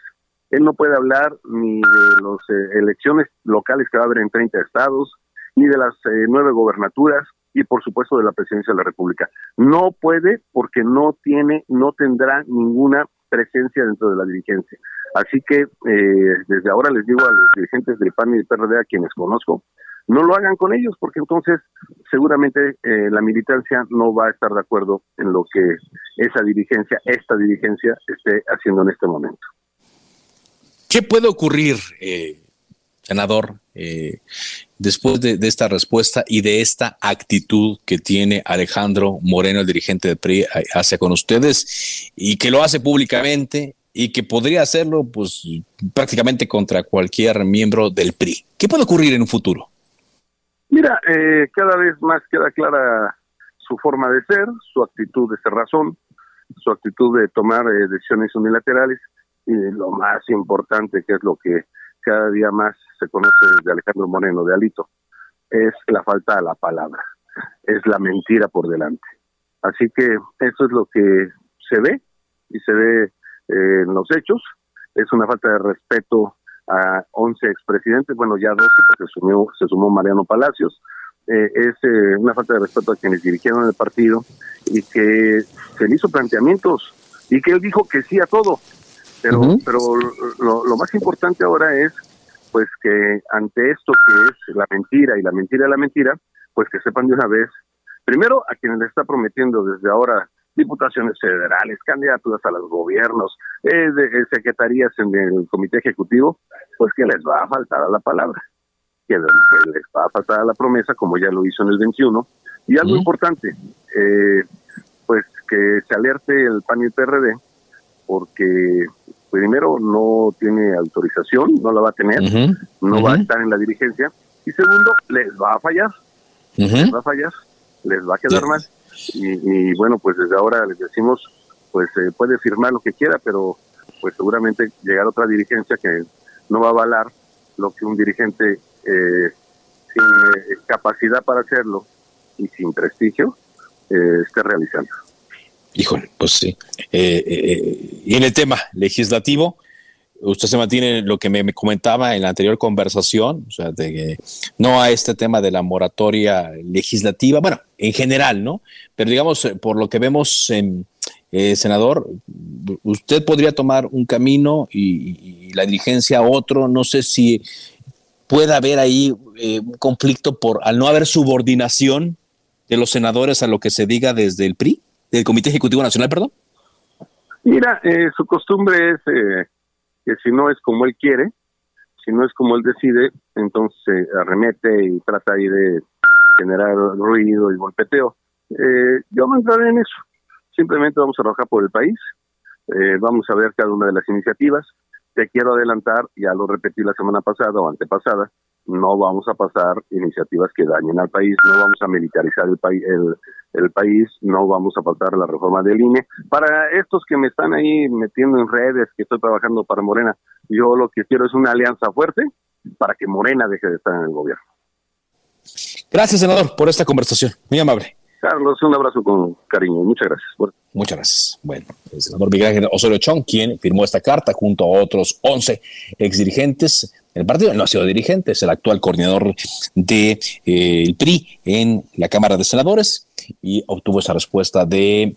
Él no puede hablar ni de las eh, elecciones locales que va a haber en 30 estados, ni de las eh, nueve gobernaturas y por supuesto de la presidencia de la República. No puede porque no tiene, no tendrá ninguna presencia dentro de la dirigencia. Así que eh, desde ahora les digo a los dirigentes del PAN y del PRD a quienes conozco, no lo hagan con ellos porque entonces seguramente eh, la militancia no va a estar de acuerdo en lo que esa dirigencia, esta dirigencia esté haciendo en este momento. ¿Qué puede ocurrir, eh, senador, después de, esta respuesta y de esta actitud que tiene Alejandro Moreno, el dirigente de PRI, hacia con ustedes y que lo hace públicamente y que podría hacerlo pues prácticamente contra cualquier miembro del PRI. ¿Qué puede ocurrir en un futuro? Mira, eh, cada vez más queda clara su forma de ser, su actitud de ser razón, su actitud de tomar eh, decisiones unilaterales y lo más importante que es lo que cada día más se conoce de Alejandro Moreno, de Alito, es la falta de la palabra, es la mentira por delante. Así que eso es lo que se ve y se ve en los hechos. Es una falta de respeto a 11 expresidentes, bueno, ya 12 porque se sumó, se sumó Mariano Palacios. Eh, es eh, una falta de respeto a quienes dirigieron el partido y que se le hizo planteamientos y que él dijo que sí a todo. Pero, pero lo, más importante ahora es pues que ante esto que es la mentira y la mentira de la mentira, pues que sepan de una vez, primero a quienes le está prometiendo desde ahora diputaciones federales, candidaturas a los gobiernos, eh, de, eh, secretarías en el comité ejecutivo, pues que les va a faltar a la palabra, que les va a faltar a la promesa, como ya lo hizo en el 21. Y algo importante, eh, pues que se alerte el PAN y el PRD, porque primero no tiene autorización, no la va a tener, no va a estar en la dirigencia, y segundo, les va a fallar, les va a fallar, les va a quedar mal. Y, bueno, pues desde ahora les decimos, pues eh, puede firmar lo que quiera, pero pues seguramente llegar otra dirigencia que no va a avalar lo que un dirigente eh, sin eh, capacidad para hacerlo y sin prestigio esté realizando. Híjole, pues sí. y en el tema legislativo, usted se mantiene lo que me, comentaba en la anterior conversación, o sea, de que no a este tema de la moratoria legislativa, bueno, en general, ¿no? Pero digamos, eh, por lo que vemos, en, eh, senador, usted podría tomar un camino y, la dirigencia otro, no sé si puede haber ahí eh, un conflicto por al no haber subordinación de los senadores a lo que se diga desde el PRI, del Comité Ejecutivo Nacional, perdón. Mira, su costumbre es que si no es como él quiere, si no es como él decide, entonces se arremete y trata ahí de generar ruido y golpeteo. Eh, yo no entraré en eso. Simplemente vamos a trabajar por el país, eh, vamos a ver cada una de las iniciativas. Te quiero adelantar, ya lo repetí la semana pasada o antepasada, no vamos a pasar iniciativas que dañen al país, no vamos a militarizar el, país el, el país, no vamos a pasar la reforma del INE. Para estos que me están ahí metiendo en redes, que estoy trabajando para Morena, yo lo que quiero es una alianza fuerte para que Morena deje de estar en el gobierno. Gracias, senador, por esta conversación. Muy amable. Carlos, un abrazo con cariño. Muchas gracias. Muchas gracias. Bueno, el senador Miguel Osorio Chong, quien firmó esta carta junto a otros 11 exdirigentes del partido, no ha sido dirigente, es el actual coordinador del de, eh, PRI en la Cámara de Senadores y obtuvo esa respuesta de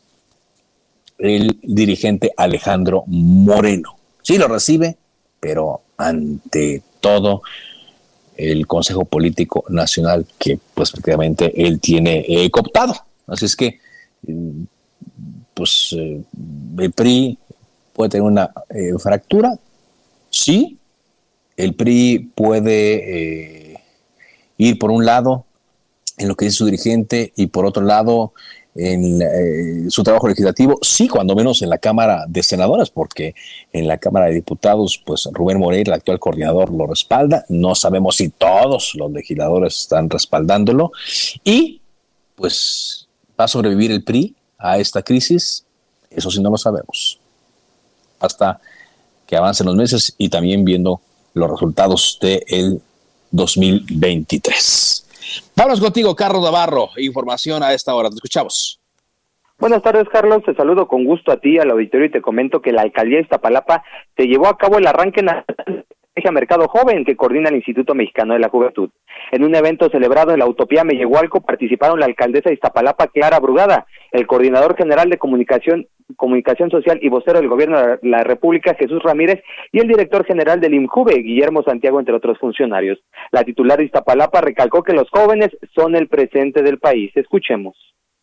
el dirigente Alejandro Moreno. Sí lo recibe, pero ante todo el Consejo Político Nacional que pues prácticamente él tiene eh, cooptado. Así es que mm, pues eh, el PRI puede tener una eh, fractura, sí, el PRI puede ir por un lado en lo que dice su dirigente y por otro lado en eh, su trabajo legislativo, sí, cuando menos en la Cámara de Senadores, porque en la Cámara de Diputados, pues Rubén Moreira, el actual coordinador, lo respalda. No sabemos si todos los legisladores están respaldándolo. Y, pues, ¿va a sobrevivir el PRI a esta crisis? Eso sí no lo sabemos. Hasta que avancen los meses y también viendo los resultados del 2023. Vamos contigo, Carlos Navarro. Información a esta hora. Te escuchamos. Buenas tardes, Carlos. Te saludo con gusto a ti, al auditorio, y te comento que la alcaldía de Iztapalapa se llevó a cabo el arranque nacional Mercado Joven que coordina el Instituto Mexicano de la Juventud. En un evento celebrado en la Utopía Mellehualco participaron la alcaldesa de Iztapalapa, Clara Brugada, el coordinador general de comunicación, comunicación social y vocero del gobierno de la República, Jesús Ramírez, y el director general del IMJUVE, Guillermo Santiago, entre otros funcionarios. La titular de Iztapalapa recalcó que los jóvenes son el presente del país. Escuchemos.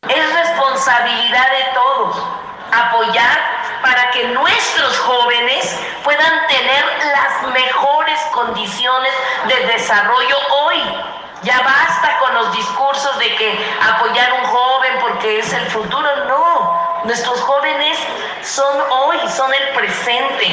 Es responsabilidad de todos apoyar para que nuestros jóvenes puedan tener las mejores condiciones de desarrollo hoy. Ya basta con los discursos de que apoyar a un joven porque es el futuro. No, nuestros jóvenes son hoy, son el presente.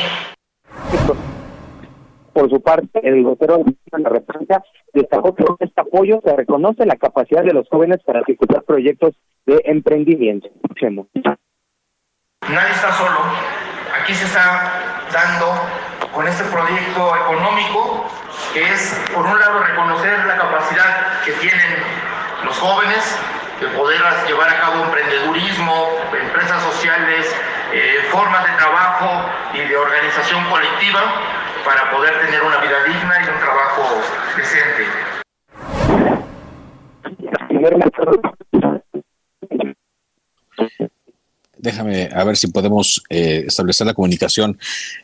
Por su parte, el vocero de la República destacó que con este apoyo se reconoce la capacidad de los jóvenes para ejecutar proyectos de emprendimiento. Escuchemos. Nadie está solo. Aquí se está dando con este proyecto económico que es, por un lado, reconocer la capacidad que tienen los jóvenes de poder llevar a cabo emprendedurismo, empresas sociales, eh, formas de trabajo y de organización colectiva para poder tener una vida digna y un trabajo decente. Déjame a ver si podemos eh, establecer la comunicación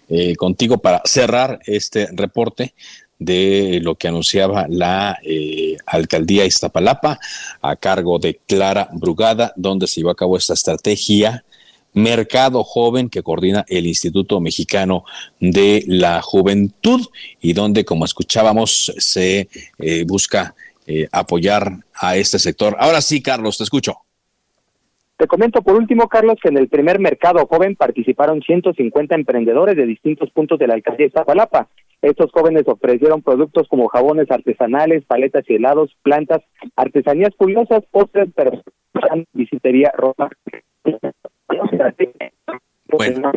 eh, contigo para cerrar este reporte de lo que anunciaba la eh, alcaldía Iztapalapa a cargo de Clara Brugada, donde se llevó a cabo esta estrategia Mercado Joven que coordina el Instituto Mexicano de la Juventud y donde, como escuchábamos, se eh, busca eh, apoyar a este sector. Ahora sí, Carlos, te escucho. Te comento por último, Carlos, que en el primer mercado joven participaron 150 emprendedores de distintos puntos de la alcaldía de Zapalapa. Estos jóvenes ofrecieron productos como jabones artesanales, paletas y helados, plantas, artesanías curiosas, postres, pero visitería, ropa. Bueno.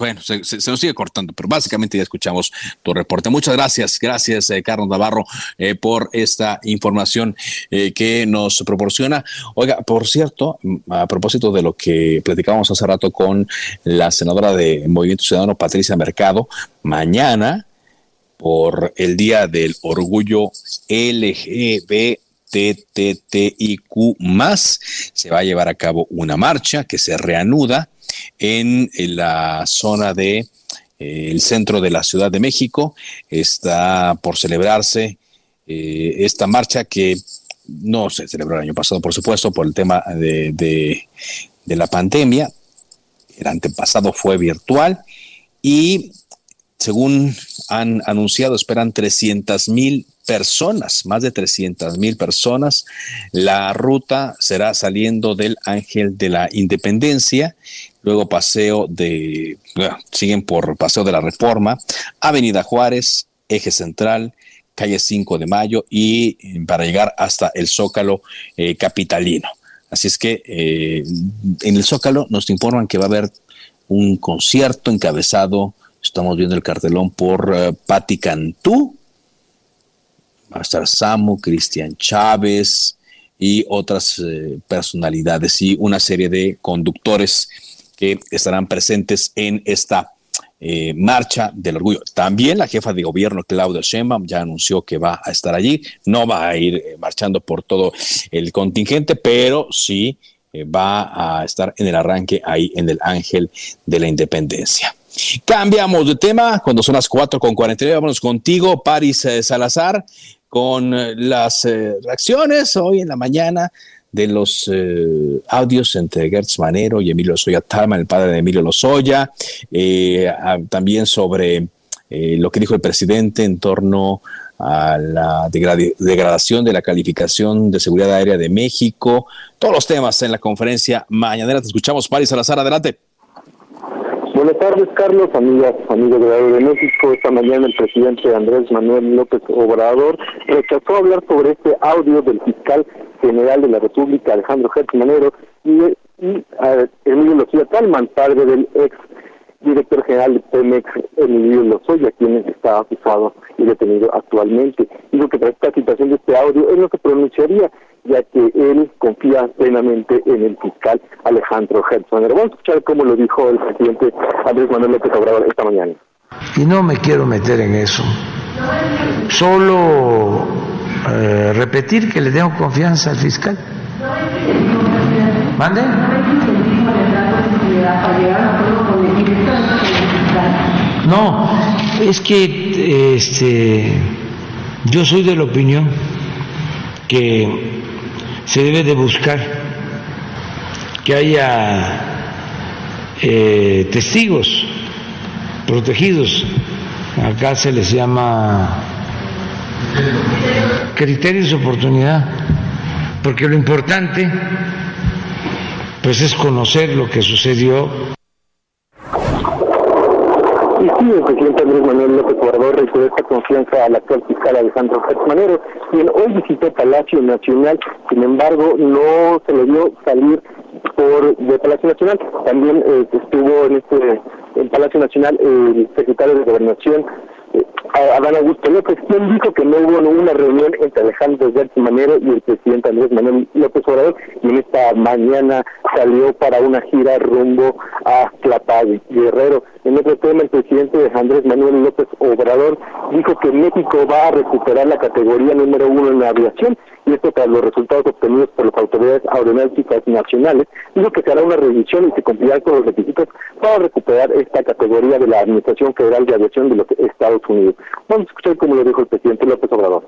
Bueno, se, nos sigue cortando, pero básicamente ya escuchamos tu reporte. Muchas gracias, gracias eh, Carlos Navarro eh, por esta información eh, que nos proporciona. Oiga, por cierto, a propósito de lo que platicábamos hace rato con la senadora de Movimiento Ciudadano, Patricia Mercado, mañana, por el Día del Orgullo LGBT, más, se va a llevar a cabo una marcha que se reanuda en, la zona de eh, el centro de la Ciudad de México. Está por celebrarse eh, esta marcha que no se celebró el año pasado, por supuesto, por el tema de, de, la pandemia. El antepasado fue virtual y según han anunciado, esperan 300 mil personas, más de 300 mil personas. La ruta será saliendo del Ángel de la Independencia, luego paseo de, siguen por Paseo de la Reforma, Avenida Juárez, Eje Central, calle 5 de Mayo y eh, para llegar hasta el Zócalo eh, capitalino. Así es que eh, en el Zócalo nos informan que va a haber un concierto encabezado, estamos viendo el cartelón por Patti Cantú, va a estar Samu, Cristian Chávez y otras personalidades y una serie de conductores que estarán presentes en esta eh, marcha del orgullo. También la jefa de gobierno, Claudia Sheinbaum, ya anunció que va a estar allí. No va a ir eh, marchando por todo el contingente, pero sí eh, va a estar en el arranque ahí en el Ángel de la Independencia. Cambiamos de tema cuando son las 4 con 49. Vámonos contigo, Paris Salazar, con las reacciones hoy en la mañana de los eh, audios entre Gertz Manero y Emilio Lozoya Talman, el padre de Emilio Lozoya, eh, también sobre eh, lo que dijo el presidente en torno a la degradación de la calificación de seguridad aérea de México, todos los temas en la conferencia mañanera. Te escuchamos, Paris Salazar, adelante. Buenas tardes, Carlos, amigas, amigos de de México. Esta mañana el presidente Andrés Manuel López Obrador rechazó hablar sobre este audio del fiscal general de la República, Alejandro Gertz Manero, y, y Emilio Lozoya Talman, padre del ex director general de Pemex, Emilio Lozoya, quien está acusado y detenido actualmente. Digo que tras esta situación de este audio, él no se pronunciaría, ya que él confía plenamente en el fiscal Alejandro Gertz Manero. Vamos a escuchar cómo lo dijo el presidente Andrés Manuel López Obrador esta mañana. Y no me quiero meter en eso. Solo eh, repetir que le tengo confianza al fiscal. ¿Mande? No, es que este, yo soy de la opinión que se debe de buscar que haya eh, testigos protegidos. Acá se les llama criterios de oportunidad, porque lo importante pues es conocer lo que sucedió. Sí, el presidente Andrés Manuel López Obrador reiteró esta confianza al actual fiscal Alejandro Gertz Manero, quien hoy visitó Palacio Nacional, sin embargo no se le dio salir por de Palacio Nacional. También eh, estuvo en este en Palacio Nacional el secretario de Gobernación Adán Augusto López, quien dijo que no hubo una reunión entre Alejandro Gertz Manero y el presidente Andrés Manuel López Obrador, y en esta mañana salió para una gira rumbo a Tlapag, Guerrero. En otro tema, el presidente Andrés Manuel López Obrador dijo que México va a recuperar la categoría número uno en la aviación, y esto tras los resultados obtenidos por las autoridades aeronáuticas nacionales, dijo que se hará una revisión y se cumplirá con los requisitos para recuperar esta categoría de la Administración Federal de Aviación de los Estados Unidos. Vamos a escuchar cómo lo dijo el presidente López Obrador.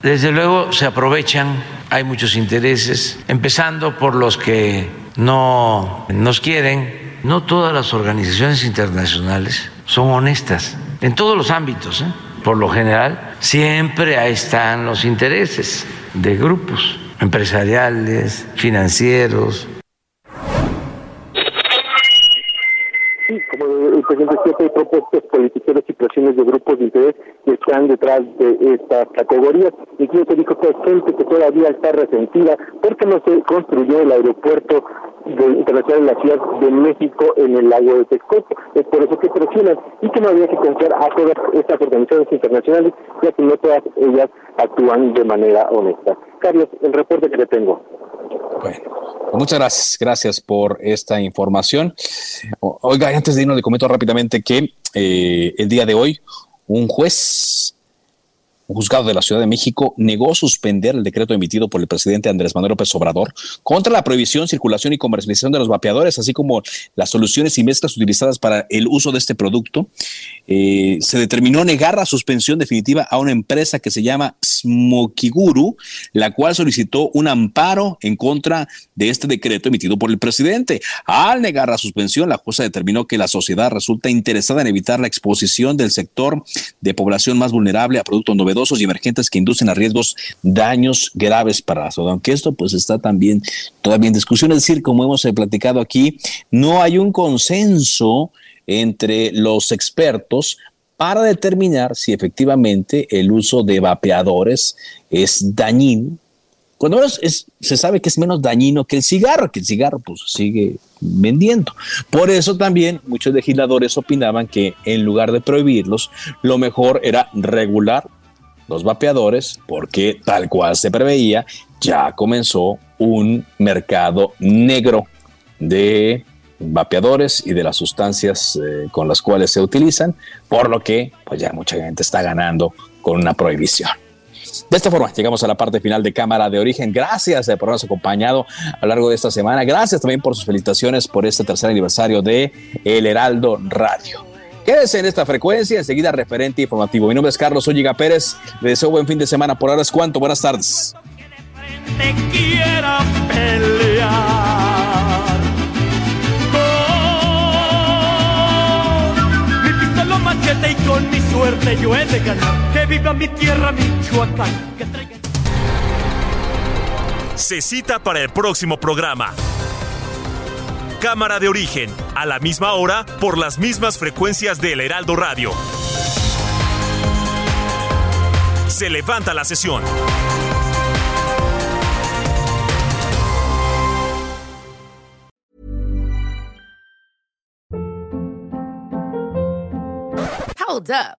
Desde luego se aprovechan, hay muchos intereses, empezando por los que no nos quieren. No todas las organizaciones internacionales son honestas en todos los ámbitos. ¿eh? Por lo general, siempre ahí están los intereses de grupos empresariales, financieros, presidente siempre hay propuestas politiqueras y presiones de grupos de interés que están detrás de estas categorías. Incluso dijo que hay gente que todavía está resentida porque no se construyó el aeropuerto de, internacional de la Ciudad de México en el lago de Texcoco. Es por eso que presionan y que no había que confiar a todas estas organizaciones internacionales, ya que no todas ellas actúan de manera honesta. Carlos, el reporte que le tengo. Bueno, muchas gracias. Gracias por esta información. Oiga, antes de irnos, le comento rápidamente que eh, el día de hoy un juez un juzgado de la Ciudad de México negó suspender el decreto emitido por el presidente Andrés Manuel López Obrador contra la prohibición, circulación y comercialización de los vapeadores, así como las soluciones y mezclas utilizadas para el uso de este producto. Eh, se determinó negar la suspensión definitiva a una empresa que se llama Smokiguru, la cual solicitó un amparo en contra de este decreto emitido por el presidente. Al negar la suspensión, la jueza determinó que la sociedad resulta interesada en evitar la exposición del sector de población más vulnerable a productos novedosos y emergentes que inducen a riesgos daños graves para la salud. Aunque esto pues está también todavía en discusión, es decir, como hemos eh, platicado aquí, no hay un consenso entre los expertos para determinar si efectivamente el uso de vapeadores es dañino. Cuando se sabe que es menos dañino que el cigarro, que el cigarro pues sigue vendiendo. Por eso también muchos legisladores opinaban que en lugar de prohibirlos, lo mejor era regular los vapeadores, porque tal cual se preveía, ya comenzó un mercado negro de vapeadores y de las sustancias eh, con las cuales se utilizan, por lo que pues ya mucha gente está ganando con una prohibición. De esta forma, llegamos a la parte final de Cámara de Origen. Gracias eh, por habernos acompañado a lo largo de esta semana. Gracias también por sus felicitaciones por este tercer aniversario de El Heraldo Radio. En esta frecuencia, enseguida referente informativo. Mi nombre es Carlos Olliga Pérez. Le deseo buen fin de semana. Por ahora es cuanto. Buenas tardes. Se cita para el próximo programa. Cámara de origen, a la misma hora, por las mismas frecuencias del Heraldo Radio. Se levanta la sesión. Hold up.